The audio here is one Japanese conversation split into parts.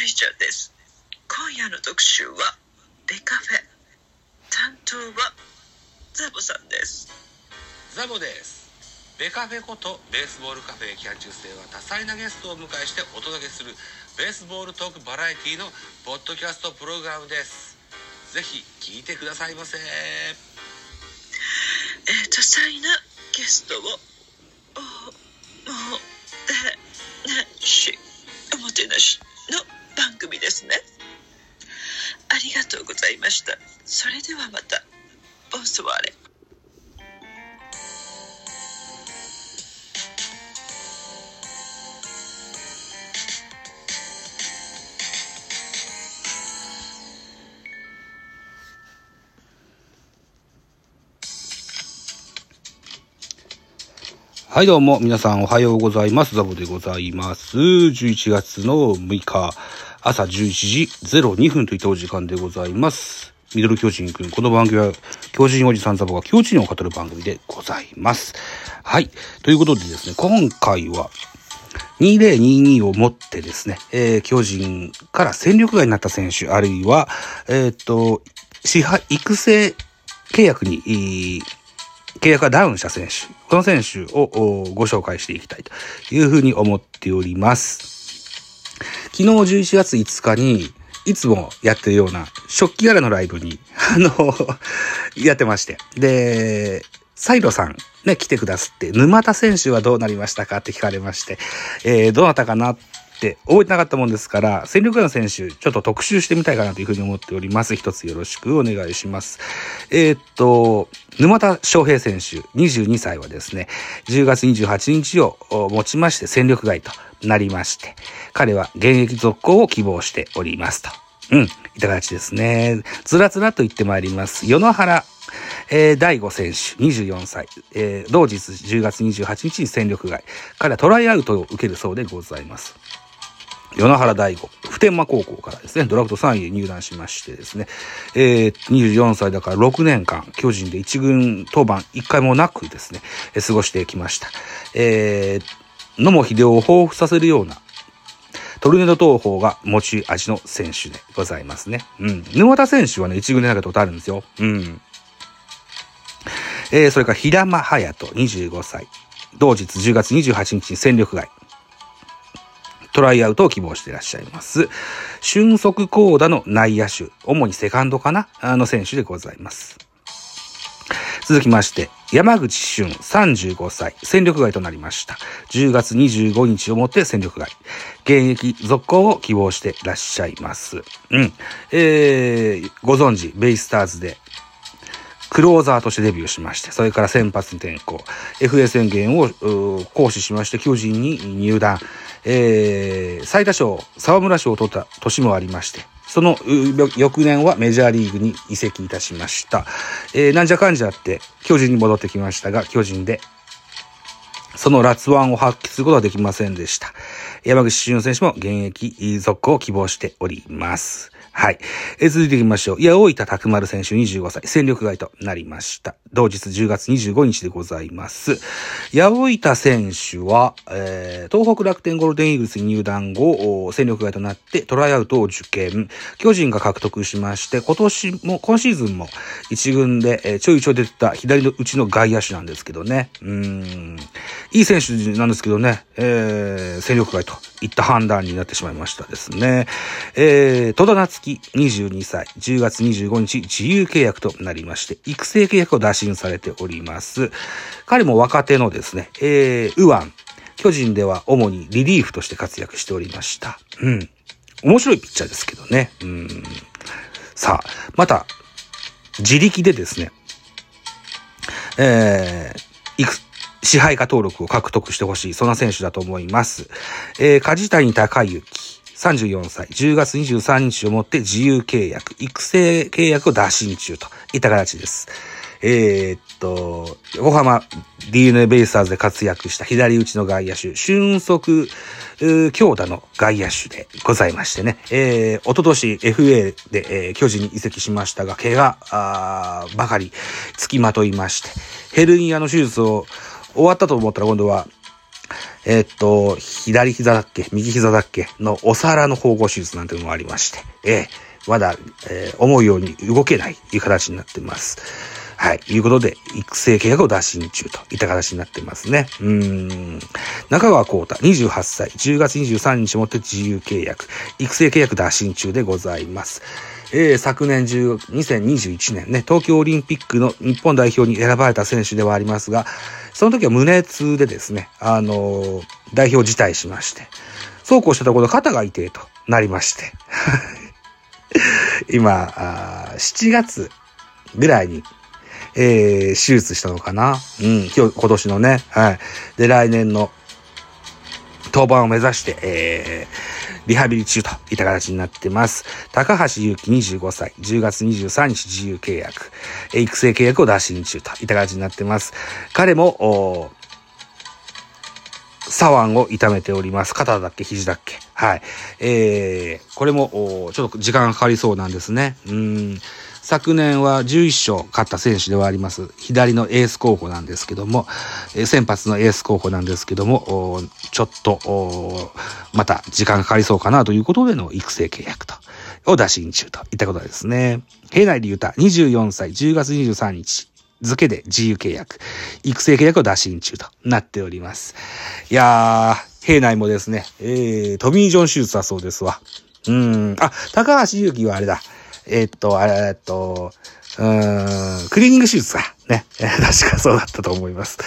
クリスチャンです。今夜の特集はベカフェ。担当はザボさんです。ザボです。ベカフェことベースボールカフェ期間中制は多彩なゲストをお迎えしてお届けするベースボールトークバラエティのポッドキャストプログラムです。ぜひ聞いてくださいませ。えー、多彩なゲストをおもてなし。おもてなしの番組ですね。ありがとうございました。それではまた。ボンソワーレ。はい、どうも、皆さんおはようございます。ザボでございます。11月の6日、朝11時02分といったお時間でございます。ミドル巨人くん、この番組は、巨人おじさんザボが巨人を語る番組でございます。はい。ということでですね、今回は、2022をもってですね、えー、巨人から戦力外になった選手、あるいは、えーっと、支配、育成契約に、契約がダウンした選手、この選手をご紹介していきたいというふうに思っております。昨日11月5日に、いつもやってるような食器柄のライブに、あの、やってまして。で、サイロさんね、来てくださって、沼田選手はどうなりましたかって聞かれまして、えー、どなたかなって覚えてなかったもんですから、戦力外の選手、ちょっと特集してみたいかなというふうに思っております。一つよろしくお願いします。えーっと、沼田翔平選手、22歳はですね、10月28日をもちまして戦力外となりまして、彼は現役続行を希望しておりますと。うん、いた形ですね。ずらずらと言ってまいります。与野原えー、大悟選手、24歳、えー、同日10月28日に戦力外。彼はトライアウトを受けるそうでございます。与野原大悟、普天間高校からですね、ドラフト3位で入団しましてですね、えー、24歳だから6年間、巨人で一軍登板1回もなくですね、えー過ごしてきました。えー、野茂秀夫を彷彿させるような、トルネード投法が持ち味の選手でございますね。うん。沼田選手はね、一軍で投げたことあるんですよ。うん。えー、それから平間隼人、25歳。同日10月28日に戦力外。トライアウトを希望していらっしゃいます。俊足高打の内野手、主にセカンドかな？あの選手でございます。続きまして、山口俊35歳、戦力外となりました。10月25日をもって戦力外。現役続行を希望していらっしゃいます。うん。えー、ご存知、ベイスターズでクローザーとしてデビューしまして、それから先発に転向、FA 宣言を行使しまして、巨人に入団、えー、最多勝、沢村賞を取った年もありまして、その翌年はメジャーリーグに移籍いたしました。えー、なんじゃかんじゃって、巨人に戻ってきましたが、巨人で、その辣腕を発揮することはできませんでした。山口俊選手も現役続行を希望しております。はい。え続いていきましょう。いや、大分拓丸選手25歳、戦力外となりました。同日10月25日でございます。八百板選手は、えー東北楽天ゴールデンイーグルスに入団後、戦力外となってトライアウトを受験。巨人が獲得しまして、今年も、今シーズンも一軍で、えーちょいちょい出てた左のうちの外野手なんですけどね。うん。いい選手なんですけどね、えー戦力外といった判断になってしまいましたですね。えー、戸田夏樹22歳、10月25日自由契約となりまして、育成契約を打診されております。彼も若手のですね、えー、右腕、巨人では主にリリーフとして活躍しておりました。うん。面白いピッチャーですけどね。うん。さあ、また、自力でですね、えー、いく、支配下登録を獲得してほしい、そんな選手だと思います。えー、梶谷隆之、34歳、10月23日をもって自由契約、育成契約を打診中と。いった形です。えーっと、横浜 DNA ベイスターズで活躍した左打ちの外野手、俊足、強打の外野手でございましてね、えー、おととし FA で、えー巨人に移籍しましたが、怪我ばかり付きまといまして、ヘルニアの手術を終わったと思ったら今度は、えーっと、左膝だっけ右膝だっけのお皿の縫合手術なんていうのもありまして、えーまだ、えー思うように動けないという形になってます。はい。いうことで、育成契約を打診中といった形になってますね。うん。中川幸太、28歳、10月23日もって自由契約、育成契約打診中でございます。えー昨年10 2021年ね、東京オリンピックの日本代表に選ばれた選手ではありますが、その時は胸痛でですね、あのー代表辞退しまして、そうこうしたところ肩が痛いとなりまして、今、あ7月ぐらいに、えー手術したのかなうん、今日、今年のね、はい。で、来年の登板を目指して、えーリハビリ中といった形になってます。高橋祐希25歳、10月23日自由契約、育成契約を打診中といった形になってます。彼も、お左腕を痛めております。肩だっけ肘だっけはい。えー、これも、ちょっと時間がかかりそうなんですね。うん。昨年は11勝勝った選手ではあります。左のエース候補なんですけども、先発のエース候補なんですけども、ちょっと、また時間がかかりそうかなということでの育成契約と、を打診中といったことですね。平内龍太、24歳、10月23日。付で自由契約、育成契約を打診中となっております。いやー、平内もですね、えー、トミー・ジョン手術だそうですわ。うん、あ、高橋祐希はあれだ。えっと、あれ、えっと、うーん、クリーニング手術か。ね。確かそうだったと思います。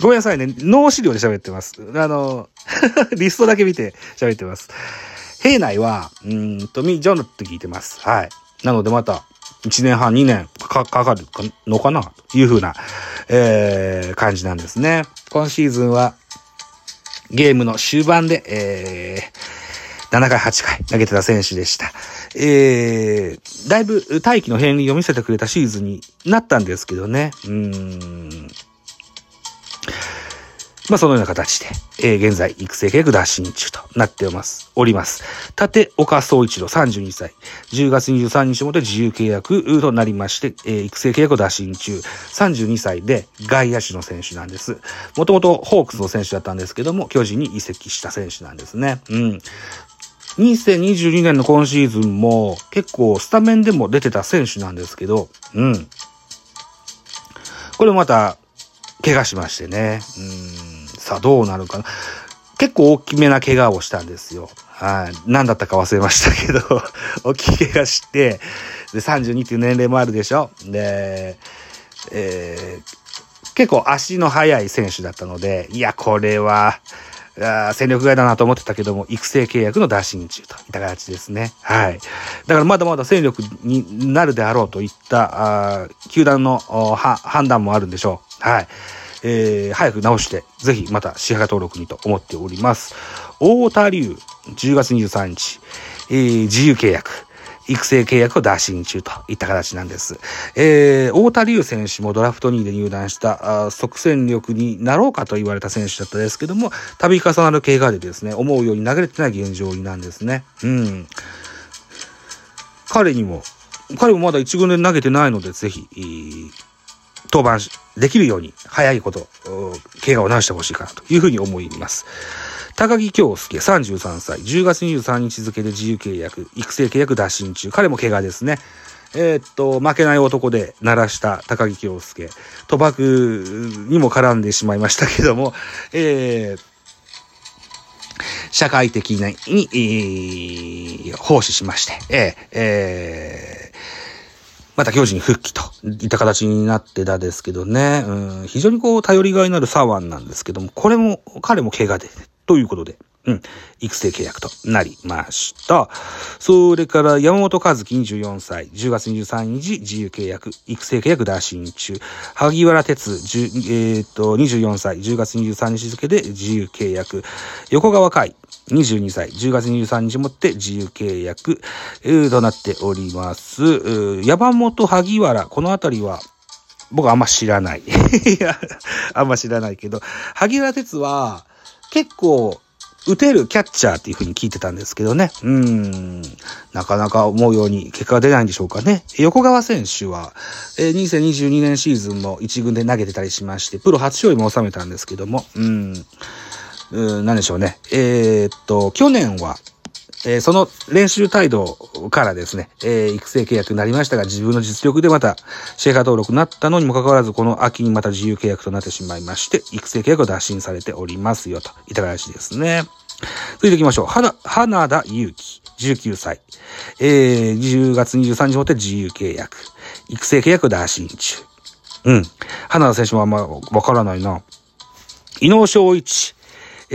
ごめんなさいね。脳資料で喋ってます。あの、リストだけ見て喋ってます。平内は、うん、トミ・ジョンって聞いてます。はい。なのでまた、1年半、2年かかかるのかなというふうな、えー、感じなんですね。今シーズンは、ゲームの終盤で、えー、7回、8回投げてた選手でした。えー、だいぶ大気の片鱗を見せてくれたシーズンになったんですけどね。うん。まあ、そのような形で、えー現在、育成契約打診中となっております。おります。立岡総一郎32歳。10月23日もで自由契約となりまして、えー育成契約打診中。32歳で外野手の選手なんです。もともとホークスの選手だったんですけども、巨人に移籍した選手なんですね。うん。2022年の今シーズンも結構スタメンでも出てた選手なんですけど、うん。これまた、怪我しましてね。うん。さあ、どうなるかな。結構大きめな怪我をしたんですよ。はい。何だったか忘れましたけど、大きい怪我して、で、32っていう年齢もあるでしょ。で、えー結構足の速い選手だったので、いや、これは、あ戦力外だなと思ってたけども、育成契約の打診中といった形ですね。はい。だからまだまだ戦力になるであろうといった、あ球団の判断もあるんでしょう。はい。えー早く直して、ぜひまた支払登録にと思っております。大田龍、10月23日、えー自由契約。育成契約を打診中といった形なんです。えー、大田龍選手もドラフト2位で入団したあ即戦力になろうかと言われた選手だったですけども、度重なる怪我でですね、思うように投げれてない現状なんですね。うん。彼にも、彼もまだ一軍で投げてないので、ぜひ、登板できるように、早いこと、怪我を治してほしいかなというふうに思います。高木京介、33歳、10月23日付で自由契約、育成契約打診中。彼も怪我ですね。えーっと、負けない男で鳴らした高木京介。賭博にも絡んでしまいましたけども、えー社会的に、えー奉仕しまして、えーえーまた巨人復帰といった形になってたですけどね、うん、非常にこう頼りがいのある左腕なんですけども、これも、彼も怪我で、ということで、うん、育成契約となりました。それから山本和樹24歳、10月23日自由契約、育成契約打診中。萩原哲、えーっと、24歳、10月23日付で自由契約。横川海、22歳、10月23日もって自由契約、えーとなっております。山本萩原、このあたりは、僕あんま知らない。いや、あんま知らないけど、萩原哲は、結構、打てるキャッチャーっていう風に聞いてたんですけどね。うん。なかなか思うように結果が出ないんでしょうかね。横川選手は、えー2022年シーズンも1軍で投げてたりしまして、プロ初勝利も収めたんですけども、うん。うーなんでしょうね。えーっと、去年は、えーその練習態度からですね、えー育成契約になりましたが、自分の実力でまたシェアカー登録になったのにもかかわらず、この秋にまた自由契約となってしまいまして、育成契約を打診されておりますよ、といった形ですね。続いていきましょう。花、花田祐希、19歳。えー、10月23日をもって自由契約。育成契約打診中。うん。花田選手もあんまわからないな。伊能正一。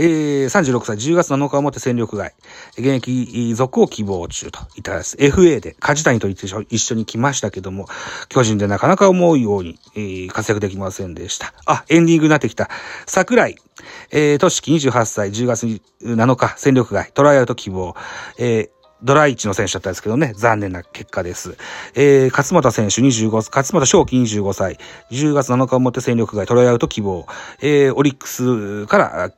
えー、36歳、10月7日をもって戦力外。現役続を希望中といったです。FA で梶谷と一緒に来ましたけども、巨人でなかなか思うように、えー活躍できませんでした。あ、エンディングになってきた。桜井。えー、都市28歳、10月7日、戦力外、トライアウト希望。えードライチの選手だったんですけどね、残念な結果です。えー、勝又選手25、勝又正輝25歳、10月7日をもって戦力外、トライアウト希望。えー、オリックスから、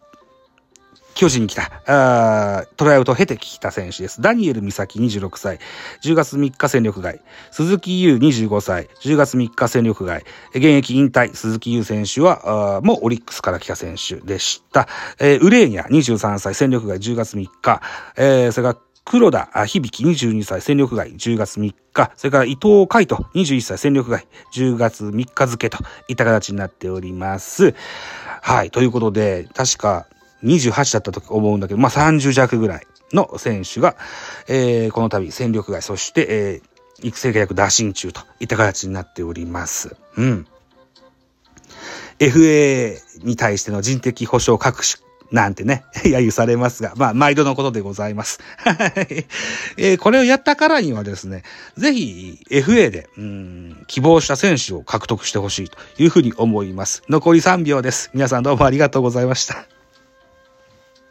巨人に来た、あトライアウトを経てきた選手です。ダニエル美咲26歳、10月3日戦力外。鈴木優25歳、10月3日戦力外。現役引退、鈴木優選手は、あもうオリックスから来た選手でした。えーウレーニャ23歳、戦力外10月3日。えーそれから黒田あ響22歳戦力外10月3日。それから伊藤海斗21歳戦力外10月3日付といった形になっております。はい。ということで、確か28だったと思うんだけど、まあ30弱ぐらいの選手が、えーこの度戦力外、そして、えー育成契約打診中といった形になっております。うん。FA に対しての人的保障各種なんてね、揶揄されますが、まあ、毎度のことでございます。は いえーこれをやったからにはですね、ぜひ FA で、うん、希望した選手を獲得してほしいというふうに思います。残り3秒です。皆さんどうもありがとうございました。